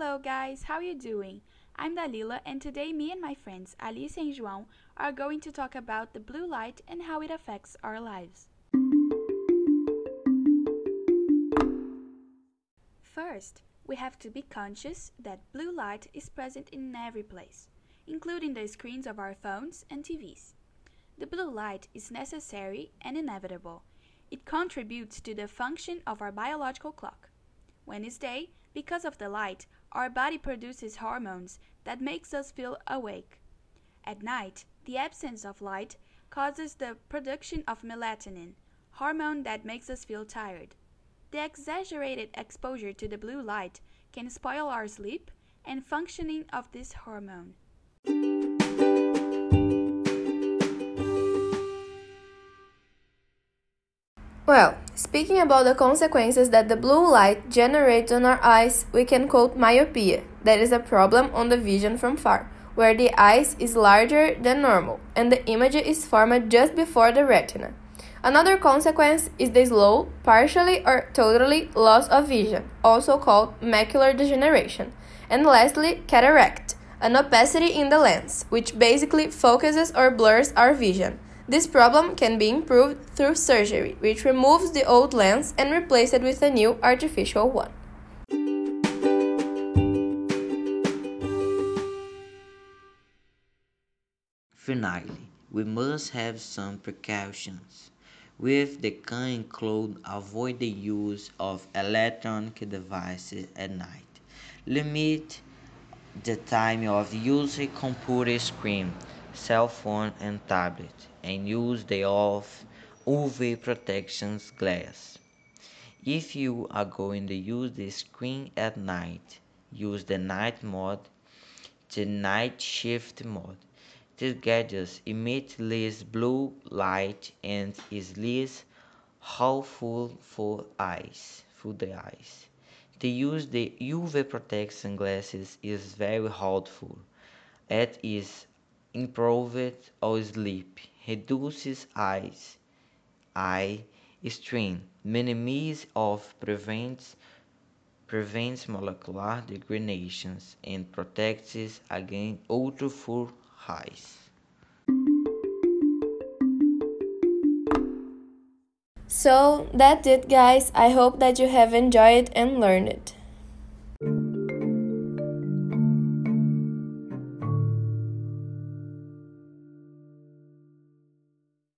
guys, how are you doing? I'm Dalila and today me and my friends Alice and João are going to talk about the blue light and how it affects our lives. First, we have to be conscious that blue light is present in every place, including the screens of our phones and TVs. The blue light is necessary and inevitable. It contributes to the function of our biological clock. When it's day, because of the light, our body produces hormones that makes us feel awake. At night, the absence of light causes the production of melatonin, hormone that makes us feel tired. The exaggerated exposure to the blue light can spoil our sleep and functioning of this hormone. Well, speaking about the consequences that the blue light generates on our eyes, we can quote myopia, that is a problem on the vision from far, where the eyes is larger than normal and the image is formed just before the retina. Another consequence is the slow, partially or totally loss of vision, also called macular degeneration. And lastly, cataract, an opacity in the lens, which basically focuses or blurs our vision. This problem can be improved through surgery, which removes the old lens and replaces it with a new artificial one. Finally, we must have some precautions. With the can include avoid the use of electronic devices at night. Limit the time of using computer screen cell phone and tablet and use the off UV protection glass. If you are going to use the screen at night, use the night mode, the night shift mode. These gadgets emit less blue light and is less harmful for eyes, for the eyes. To use the UV protection glasses is very helpful. It is improved sleep, reduces eyes, eye strain, minimizes of prevents prevents molecular degradations and protects against ultra eyes. So that's it guys. I hope that you have enjoyed and learned it.